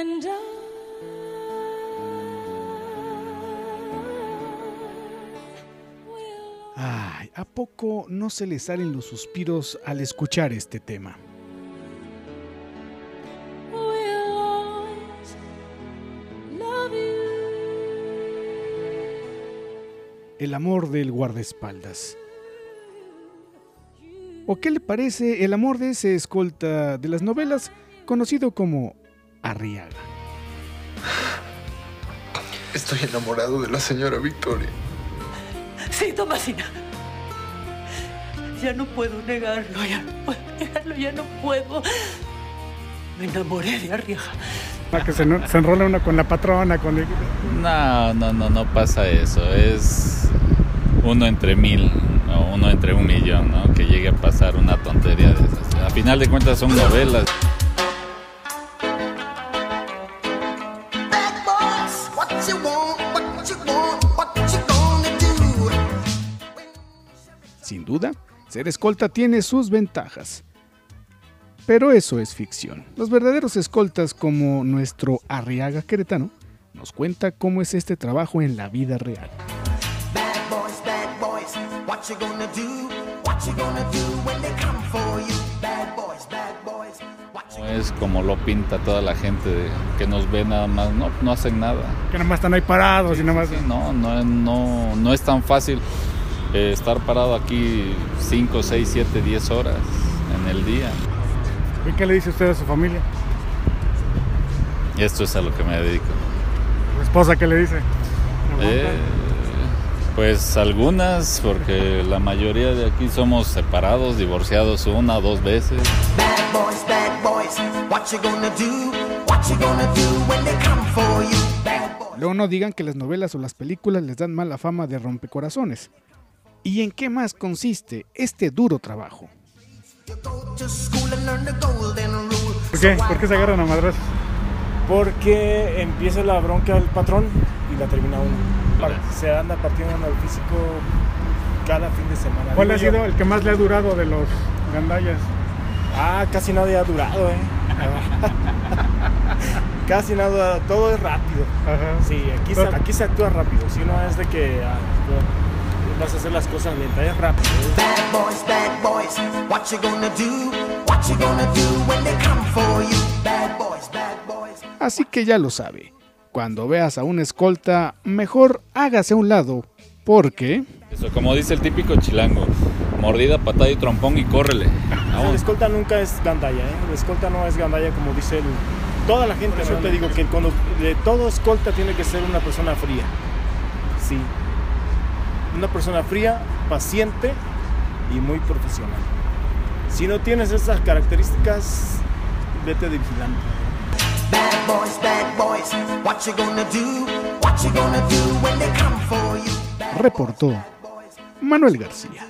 And Ay, ¿a poco no se le salen los suspiros al escuchar este tema? El amor del guardaespaldas. ¿O qué le parece el amor de ese escolta de las novelas conocido como Arriaga? Estoy enamorado de la señora Victoria. Sí, Tomasina. Ya no puedo negarlo, ya no puedo negarlo, ya no puedo. Me enamoré de Arriaga. Para que se, se enrola uno con la patrona, con el... No, no, no, no pasa eso. Es uno entre mil o uno entre un millón, ¿no? Que llegue a pasar una tontería de esas. A final de cuentas son novelas. Sin duda, ser escolta tiene sus ventajas. Pero eso es ficción. Los verdaderos escoltas como nuestro Arriaga queretano nos cuenta cómo es este trabajo en la vida real. No es como lo pinta toda la gente de- que nos ve nada más. No, no hacen nada. Que nada más están ahí parados y nada más... Sí, no, no, no, no es tan fácil eh, estar parado aquí 5, 6, 7, 10 horas en el día. ¿Y qué le dice usted a su familia? Esto es a lo que me dedico. ¿Su esposa qué le dice? Eh, pues algunas, porque la mayoría de aquí somos separados, divorciados una o dos veces. Bad boys, bad boys, what you gonna do? What you gonna do when they come for you? Bad boys. Luego no digan que las novelas o las películas les dan mala fama de rompecorazones. ¿Y en qué más consiste este duro trabajo? ¿Por qué? ¿Por qué se agarran a madras? Porque empieza la bronca del patrón y la termina uno. Se anda partiendo en el físico cada fin de semana. ¿Cuál ha yo, sido el que más le ha durado de los gandallas? Ah, casi nadie ha durado, ¿eh? casi nada, todo es rápido. Ajá. Sí, aquí se, aquí se actúa rápido. Si no es de que ah, vas a hacer las cosas lentas, es rápido. Bad boys, bad boys, what you gonna do? What you gonna do when they come for you? Bad boys, bad boys. Así que ya lo sabe. Cuando veas a un escolta, mejor hágase a un lado, porque... Eso, como dice el típico chilango, mordida, patada y trompón y córrele. El escolta nunca es gandalla, ¿eh? El escolta no es gandalla como dice el, toda la gente. Yo te digo que cuando de todo escolta tiene que ser una persona fría. Sí. Una persona fría, paciente y muy profesional. Si no tienes esas características, vete de vigilante. Bad boys, bad boys, what you gonna do? What you gonna do when they come for you? Bad Reportó Manuel García.